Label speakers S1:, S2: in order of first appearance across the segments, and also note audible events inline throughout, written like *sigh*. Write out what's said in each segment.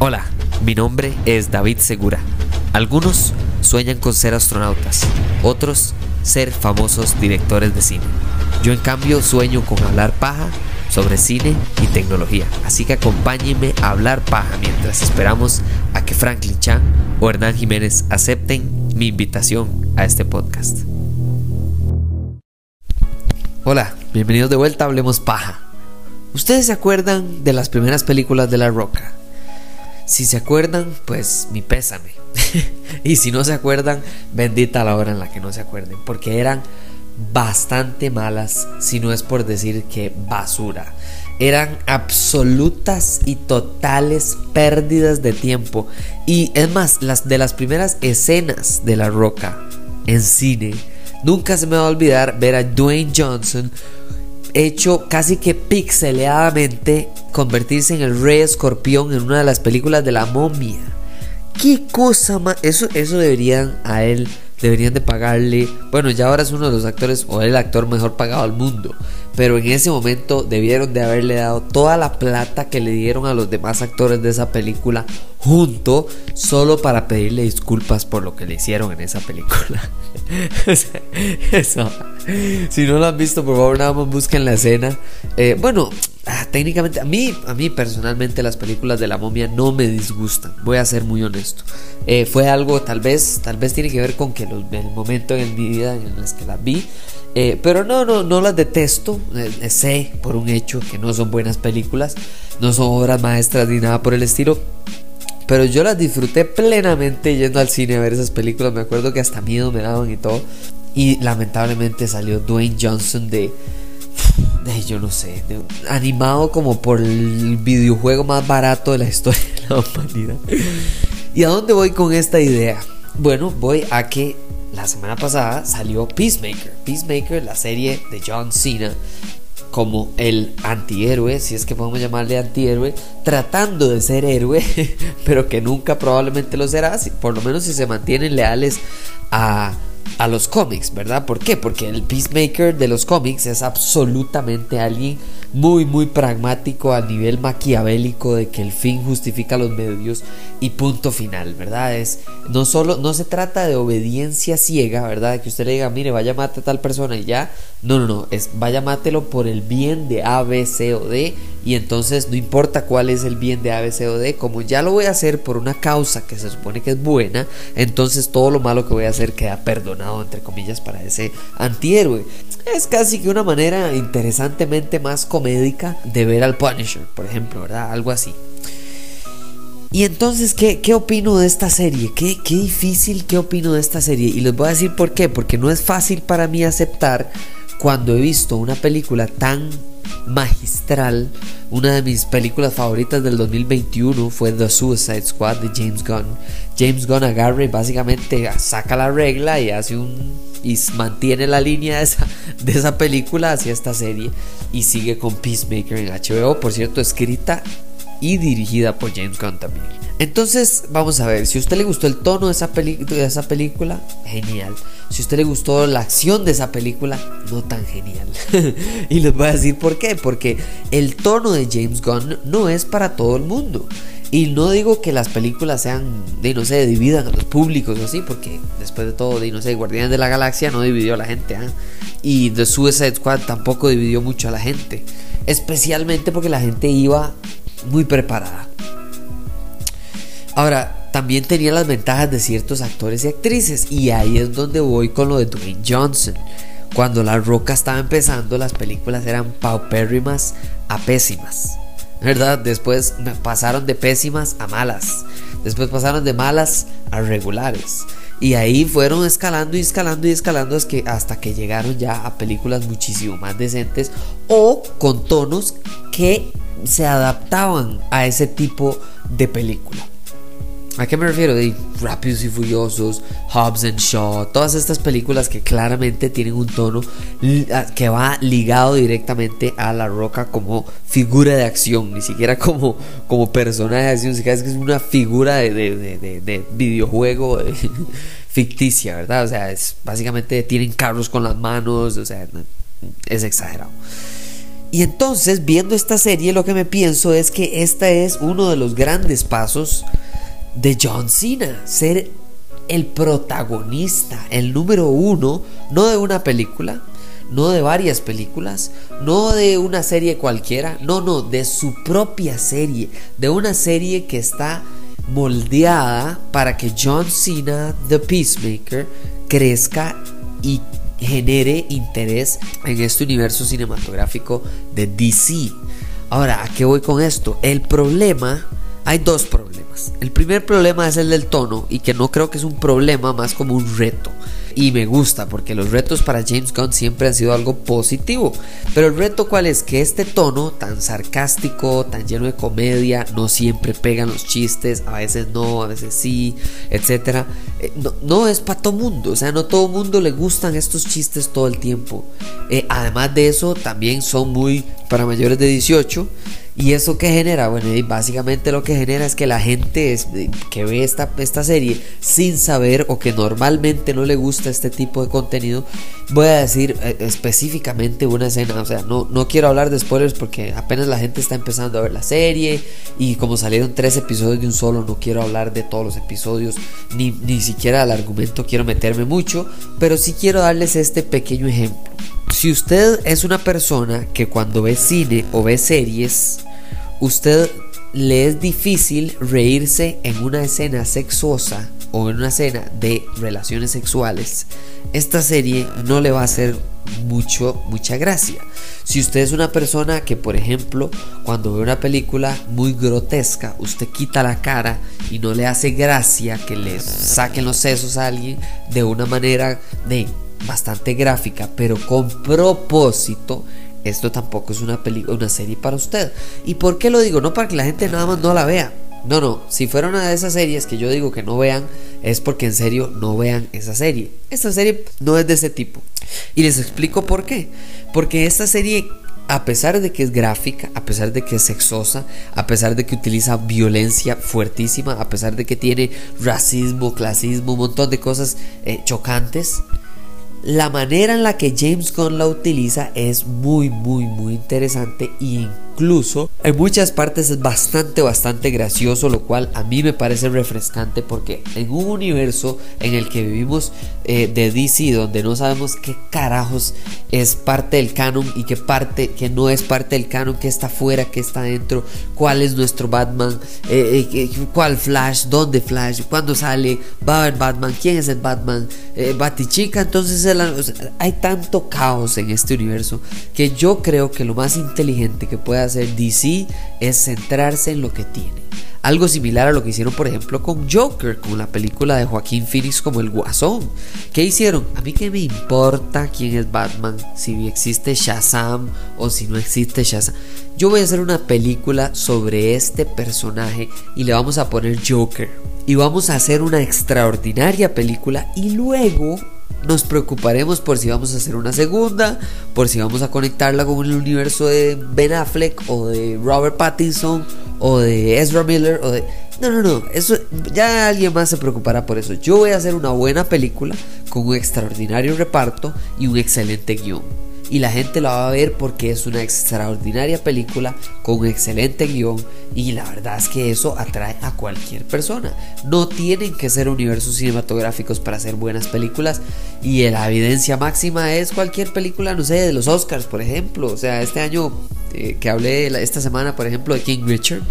S1: Hola, mi nombre es David Segura. Algunos sueñan con ser astronautas, otros ser famosos directores de cine. Yo en cambio sueño con hablar paja sobre cine y tecnología. Así que acompáñenme a hablar paja mientras esperamos a que Franklin Chan o Hernán Jiménez acepten mi invitación a este podcast. Hola, bienvenidos de vuelta a Hablemos Paja. ¿Ustedes se acuerdan de las primeras películas de La Roca? Si se acuerdan, pues mi pésame. *laughs* y si no se acuerdan, bendita la hora en la que no se acuerden, porque eran bastante malas, si no es por decir que basura. Eran absolutas y totales pérdidas de tiempo. Y es más, las de las primeras escenas de La Roca en cine, nunca se me va a olvidar ver a Dwayne Johnson hecho casi que pixeleadamente convertirse en el rey escorpión en una de las películas de la momia. ¿Qué cosa más? Eso, eso deberían a él, deberían de pagarle. Bueno, ya ahora es uno de los actores o el actor mejor pagado del mundo. Pero en ese momento debieron de haberle dado toda la plata que le dieron a los demás actores de esa película junto solo para pedirle disculpas por lo que le hicieron en esa película. *laughs* *laughs* Si no lo han visto, por favor, nada más busquen la escena. Eh, bueno, ah, técnicamente, a mí, a mí personalmente las películas de la momia no me disgustan. Voy a ser muy honesto. Eh, fue algo, tal vez, tal vez tiene que ver con que el momento en mi vida en el que las vi eh, pero no, no, no las detesto. Sé por un hecho que no son buenas películas, no son obras maestras ni nada por el estilo. Pero yo las disfruté plenamente yendo al cine a ver esas películas. Me acuerdo que hasta miedo me daban y todo. Y lamentablemente salió Dwayne Johnson de. de yo no sé. animado como por el videojuego más barato de la historia de la humanidad. ¿Y a dónde voy con esta idea? Bueno, voy a que la semana pasada salió Peacemaker. Peacemaker, la serie de John Cena, como el antihéroe, si es que podemos llamarle antihéroe, tratando de ser héroe, *laughs* pero que nunca probablemente lo será, por lo menos si se mantienen leales a, a los cómics, ¿verdad? ¿Por qué? Porque el Peacemaker de los cómics es absolutamente alguien muy muy pragmático a nivel maquiavélico de que el fin justifica los medios y punto final, ¿verdad? Es no solo no se trata de obediencia ciega, ¿verdad? De que usted le diga, "Mire, vaya mate a tal persona" y ya. No, no, no, es vaya mátelo por el bien de A, B, C o D y entonces no importa cuál es el bien de A, B, C o D, como ya lo voy a hacer por una causa que se supone que es buena, entonces todo lo malo que voy a hacer queda perdonado entre comillas para ese antihéroe. Es casi que una manera interesantemente más comédica de ver al Punisher, por ejemplo, ¿verdad? Algo así. Y entonces, ¿qué, qué opino de esta serie? ¿Qué, ¿Qué difícil qué opino de esta serie? Y les voy a decir por qué. Porque no es fácil para mí aceptar cuando he visto una película tan magistral. Una de mis películas favoritas del 2021 fue The Suicide Squad de James Gunn. James Gunn agarra y básicamente saca la regla y hace un y mantiene la línea de esa, de esa película hacia esta serie y sigue con Peacemaker en HBO, por cierto, escrita y dirigida por James Gunn también. Entonces, vamos a ver, si a usted le gustó el tono de esa, película, genial. Si a usted le gustó la acción de esa película, no tan genial. *laughs* y les voy a decir por qué. Porque el tono de James Gunn no es para todo el mundo. Y no digo que las películas sean, de no sé, dividan a los públicos o así, porque después de todo, de no sé, Guardianes de la Galaxia no dividió a la gente, ¿ah? Y The Suicide Squad tampoco dividió mucho a la gente. Especialmente porque la gente iba muy preparada. Ahora, también tenía las ventajas de ciertos actores y actrices, y ahí es donde voy con lo de Dwayne Johnson. Cuando La Roca estaba empezando, las películas eran paupérrimas a pésimas. ¿verdad? Después pasaron de pésimas a malas. Después pasaron de malas a regulares. Y ahí fueron escalando y escalando y escalando hasta que llegaron ya a películas muchísimo más decentes o con tonos que se adaptaban a ese tipo de película. ¿A qué me refiero? De Rápidos y Furiosos, Hobbs and Shaw, todas estas películas que claramente tienen un tono que va ligado directamente a La Roca como figura de acción, ni siquiera como, como personaje de acción, es que es una figura de, de, videojuego *laughs* ficticia, ¿verdad? O sea, es, básicamente tienen carros con las manos, o sea, es exagerado. Y entonces, viendo esta serie, lo que me pienso es que este es uno de los grandes pasos de John Cena, ser el protagonista, el número uno, no de una película, no de varias películas, no de una serie cualquiera, no, no, de su propia serie, de una serie que está moldeada para que John Cena, The Peacemaker, crezca y genere interés en este universo cinematográfico de DC. Ahora, ¿a qué voy con esto? El problema, hay dos problemas. El primer problema es el del tono y que no creo que es un problema, más como un reto y me gusta porque los retos para James Gunn siempre han sido algo positivo. Pero el reto cuál es que este tono tan sarcástico, tan lleno de comedia, no siempre pegan los chistes, a veces no, a veces sí, etcétera. Eh, no, es para todo mundo, o sea, no todo mundo le gustan estos chistes todo el tiempo. Eh, además de eso, también son muy para mayores de 18 ¿Y eso que genera? Bueno, básicamente lo que genera es que la gente es, eh, que ve esta, esta serie sin saber o que normalmente no le gusta este tipo de contenido, voy a decir eh, específicamente una escena, o sea, no, no quiero hablar de spoilers porque apenas la gente está empezando a ver la serie y como salieron tres episodios de un solo, no quiero hablar de todos los episodios, ni, ni siquiera al argumento quiero meterme mucho, pero sí quiero darles este pequeño ejemplo. Si usted es una persona que cuando ve cine o ve series, usted le es difícil reírse en una escena sexuosa o en una escena de relaciones sexuales, esta serie no le va a hacer mucho mucha gracia. Si usted es una persona que, por ejemplo, cuando ve una película muy grotesca, usted quita la cara y no le hace gracia que le saquen los sesos a alguien de una manera de bastante gráfica, pero con propósito, esto tampoco es una, una serie para usted. ¿Y por qué lo digo? No para que la gente nada más no la vea. No, no, si fuera una de esas series que yo digo que no vean, es porque en serio no vean esa serie. Esta serie no es de ese tipo. Y les explico por qué. Porque esta serie, a pesar de que es gráfica, a pesar de que es sexosa, a pesar de que utiliza violencia fuertísima, a pesar de que tiene racismo, clasismo, un montón de cosas eh, chocantes, la manera en la que James Gunn la utiliza es muy, muy, muy interesante y incluso en muchas partes es bastante, bastante gracioso, lo cual a mí me parece refrescante porque en un universo en el que vivimos eh, de DC, donde no sabemos qué carajos es parte del canon y qué parte, que no es parte del canon, qué está fuera, qué está dentro, cuál es nuestro Batman, eh, eh, cuál Flash, dónde Flash, cuándo sale, va a haber Batman, quién es el Batman, Batichica, entonces hay tanto caos en este universo que yo creo que lo más inteligente que puede hacer DC es centrarse en lo que tiene. Algo similar a lo que hicieron, por ejemplo, con Joker, con la película de Joaquín Phoenix como el Guasón. ¿Qué hicieron? A mí que me importa quién es Batman, si existe Shazam o si no existe Shazam. Yo voy a hacer una película sobre este personaje y le vamos a poner Joker. Y vamos a hacer una extraordinaria película y luego nos preocuparemos por si vamos a hacer una segunda, por si vamos a conectarla con el universo de Ben Affleck o de Robert Pattinson o de Ezra Miller o de... No, no, no, eso ya alguien más se preocupará por eso. Yo voy a hacer una buena película con un extraordinario reparto y un excelente guion y la gente la va a ver porque es una extraordinaria película con un excelente guion y la verdad es que eso atrae a cualquier persona. No tienen que ser universos cinematográficos para hacer buenas películas y la evidencia máxima es cualquier película, no sé, de los Oscars, por ejemplo. O sea, este año eh, que hablé esta semana, por ejemplo, de King Richard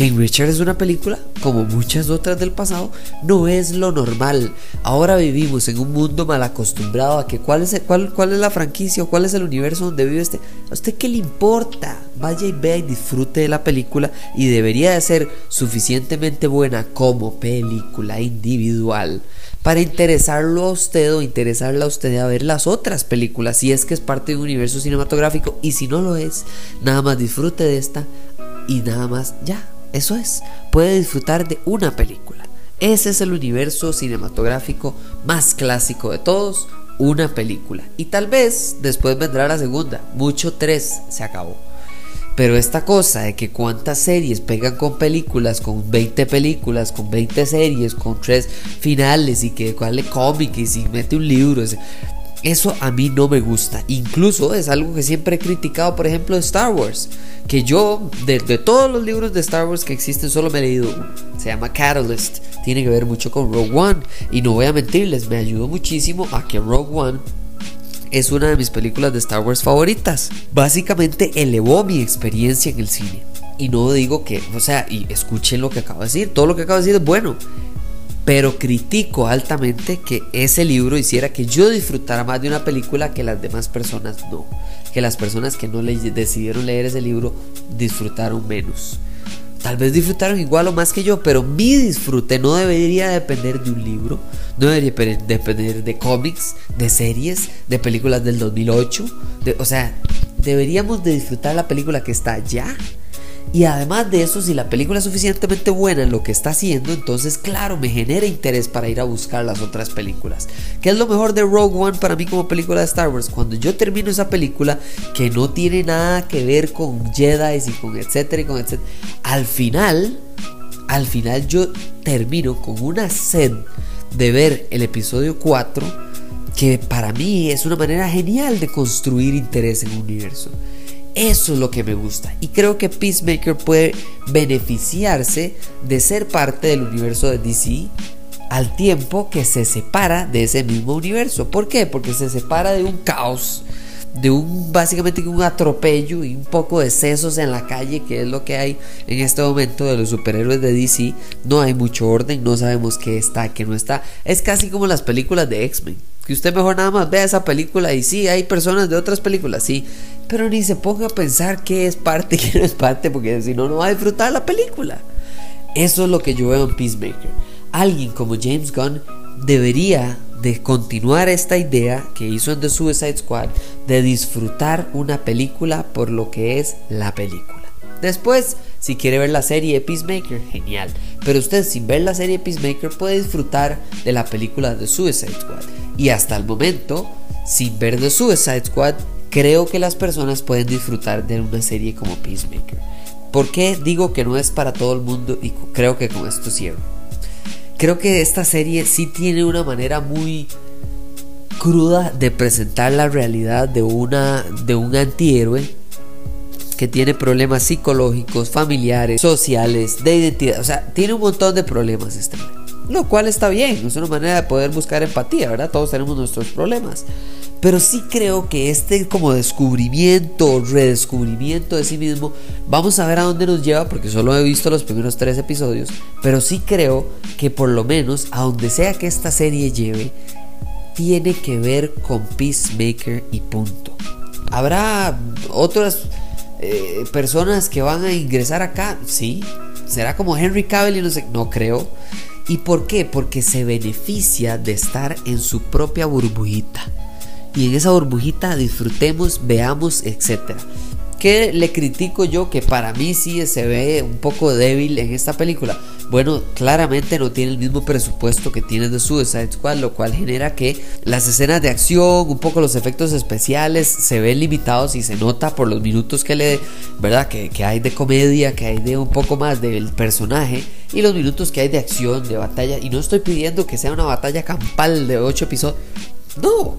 S1: King Richard es una película, como muchas otras del pasado, no es lo normal. Ahora vivimos en un mundo mal acostumbrado a que cuál es, cuál, cuál es la franquicia o cuál es el universo donde vive este. ¿A usted qué le importa? Vaya y vea y disfrute de la película y debería de ser suficientemente buena como película individual para interesarlo a usted o interesarla a usted a ver las otras películas si es que es parte de un universo cinematográfico y si no lo es, nada más disfrute de esta y nada más ya. Eso es, puede disfrutar de una película. Ese es el universo cinematográfico más clásico de todos, una película. Y tal vez después vendrá la segunda, mucho tres, se acabó. Pero esta cosa de que cuántas series pegan con películas, con 20 películas, con 20 series, con tres finales y que cuál le cómic y si mete un libro, Eso a mí no me gusta. Incluso es algo que siempre he criticado, por ejemplo, de Star Wars. Que yo, de, todos los libros de Star Wars que existen, solo me he leído uno. Se llama Catalyst. Tiene que ver mucho con Rogue One. Y no voy a mentirles, me ayudó muchísimo a que Rogue One es una de mis películas de Star Wars favoritas. Básicamente elevó mi experiencia en el cine. Y no digo que, o sea, y escuchen lo que acabo de decir. Todo lo que acabo de decir es bueno pero critico altamente que ese libro hiciera que yo disfrutara más de una película que las demás personas no. Que las personas que no le decidieron leer ese libro disfrutaron menos. Tal vez disfrutaron igual o más que yo, pero mi disfrute no debería depender de un libro, no debería depender de cómics, de series, de películas del 2008. o sea, deberíamos de disfrutar la película que está ya y además de eso, si la película es suficientemente buena en lo que está haciendo, entonces claro, me genera interés para ir a buscar las otras películas. ¿Qué es lo mejor de Rogue One para mí como película de Star Wars? Cuando yo termino esa película que no tiene nada que ver con Jedi y con etcétera y con etcétera, al final, al final yo termino con una sed de ver el episodio 4 que para mí es una manera genial de construir interés en un universo. Eso es lo que me gusta. Y creo que Peacemaker puede beneficiarse de ser parte del universo de DC al tiempo que se separa de ese mismo universo. ¿Por qué? Porque se separa de un caos, de un básicamente un atropello y un poco de sesos en la calle, que es lo que hay en este momento de los superhéroes de DC. No hay mucho orden, no sabemos qué está, qué no está. Es casi como las películas de X-Men. Que usted mejor nada más vea esa película y sí, hay personas de otras películas, sí, pero ni se ponga a pensar qué es parte *laughs* y qué no es parte, porque si no, no va a disfrutar la película. Eso es lo que yo veo en Peacemaker. Alguien como James Gunn debería de continuar esta idea que hizo en The Suicide Squad de disfrutar una película por lo que es la película. Después, si quiere ver la serie de Peacemaker, genial. Pero usted sin ver la serie de Peacemaker puede disfrutar de la película de Suicide Squad. Y hasta el momento, sin ver The Suicide Squad, creo que las personas pueden disfrutar de una serie como Peacemaker. ¿Por qué digo que no es para todo el mundo? Y creo que con esto cierro. Creo que esta serie sí tiene una manera muy cruda de presentar la realidad de, una, de un antihéroe que tiene problemas psicológicos, familiares, sociales, de identidad. O sea, tiene un montón de problemas este Lo cual está bien, es una manera de poder buscar empatía, ¿verdad? Todos tenemos nuestros problemas. Pero sí creo que este como descubrimiento, redescubrimiento de sí mismo, vamos a ver a dónde nos lleva, porque solo he visto los primeros tres episodios, pero sí creo que por lo menos a donde sea que esta serie lleve, tiene que ver con Peacemaker y punto. Habrá otras eh, personas que van a ingresar acá, sí. ¿Será como Henry Cavill y no sé? No creo. ¿Y por qué? Porque se beneficia de estar en su propia burbujita. Y en esa burbujita disfrutemos, veamos, etc. ¿Qué le critico yo que para mí sí se ve un poco débil en esta película? bueno, claramente no tiene el mismo presupuesto que tiene de Suicide Squad, lo cual genera que las escenas de acción, un poco los efectos especiales se ven limitados y se nota por los minutos que le, ¿verdad? Que, que hay de comedia, que hay de un poco más del personaje y los minutos que hay de acción, de batalla. Y no estoy pidiendo que sea una batalla campal de 8 episodios. No,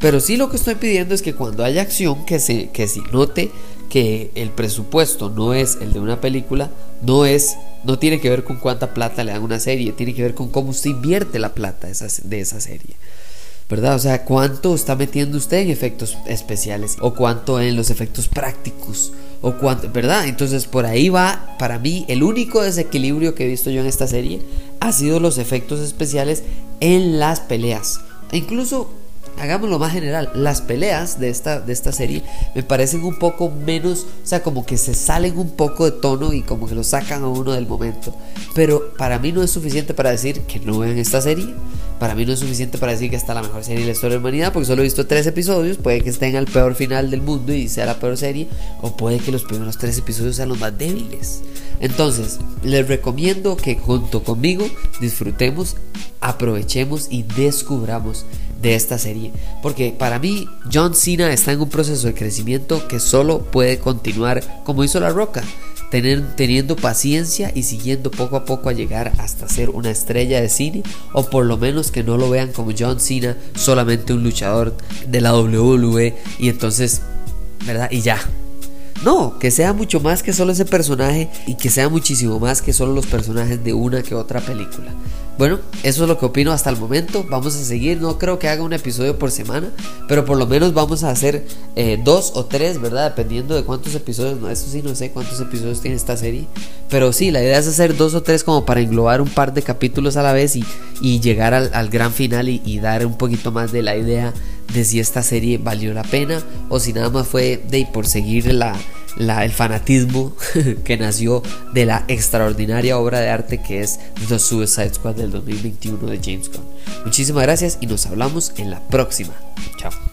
S1: pero sí lo que estoy pidiendo es que cuando haya acción, que se, que se note que el presupuesto no es el de una película, no es no tiene que ver con cuánta plata le dan a una serie, tiene que ver con cómo se invierte la plata de esa, de esa serie. ¿Verdad? O sea, cuánto está metiendo usted en efectos especiales o cuánto en los efectos prácticos o cuánto, ¿verdad? Entonces por ahí va, para mí, el único desequilibrio que he visto yo en esta serie ha sido los efectos especiales en las peleas. E incluso hagámoslo más general, las peleas de esta, de esta serie me parecen un poco menos, o sea, como que se salen un poco de tono y como que lo sacan a uno del momento. Pero para mí no es suficiente para decir que no vean esta serie. Para mí no es suficiente para decir que está la mejor serie de la historia de la humanidad, porque solo he visto tres episodios. Puede que estén al peor final del mundo y sea la peor serie, o puede que los primeros tres episodios sean los más débiles. Entonces, les recomiendo que junto conmigo disfrutemos, aprovechemos y descubramos de esta serie. Porque para mí John Cena está en un proceso de crecimiento que solo puede continuar como hizo La Roca. teniendo paciencia y siguiendo poco a poco a llegar hasta ser una estrella de cine o por lo menos que no lo vean como John Cena, solamente un luchador de la WWE y entonces, ¿verdad? Y ya, no, que sea mucho más que solo ese personaje y que sea muchísimo más que solo los personajes de una que otra película. Bueno, eso es lo que opino hasta el momento. Vamos a seguir. No creo que haga un episodio por semana, pero por lo menos vamos a hacer eh, dos o tres, ¿verdad? Dependiendo de cuántos episodios. No, eso sí, no sé cuántos episodios tiene esta serie. Pero sí, la idea es hacer dos o tres como para englobar un par de capítulos a la vez y, llegar al, gran final y, y dar un poquito más de la idea de si esta serie valió la pena o si nada más fue de por seguir la, el fanatismo *laughs* que nació de la extraordinaria obra de arte que es The Suicide Squad del 2021 de James Gunn. Muchísimas gracias y nos hablamos en la próxima. Chao.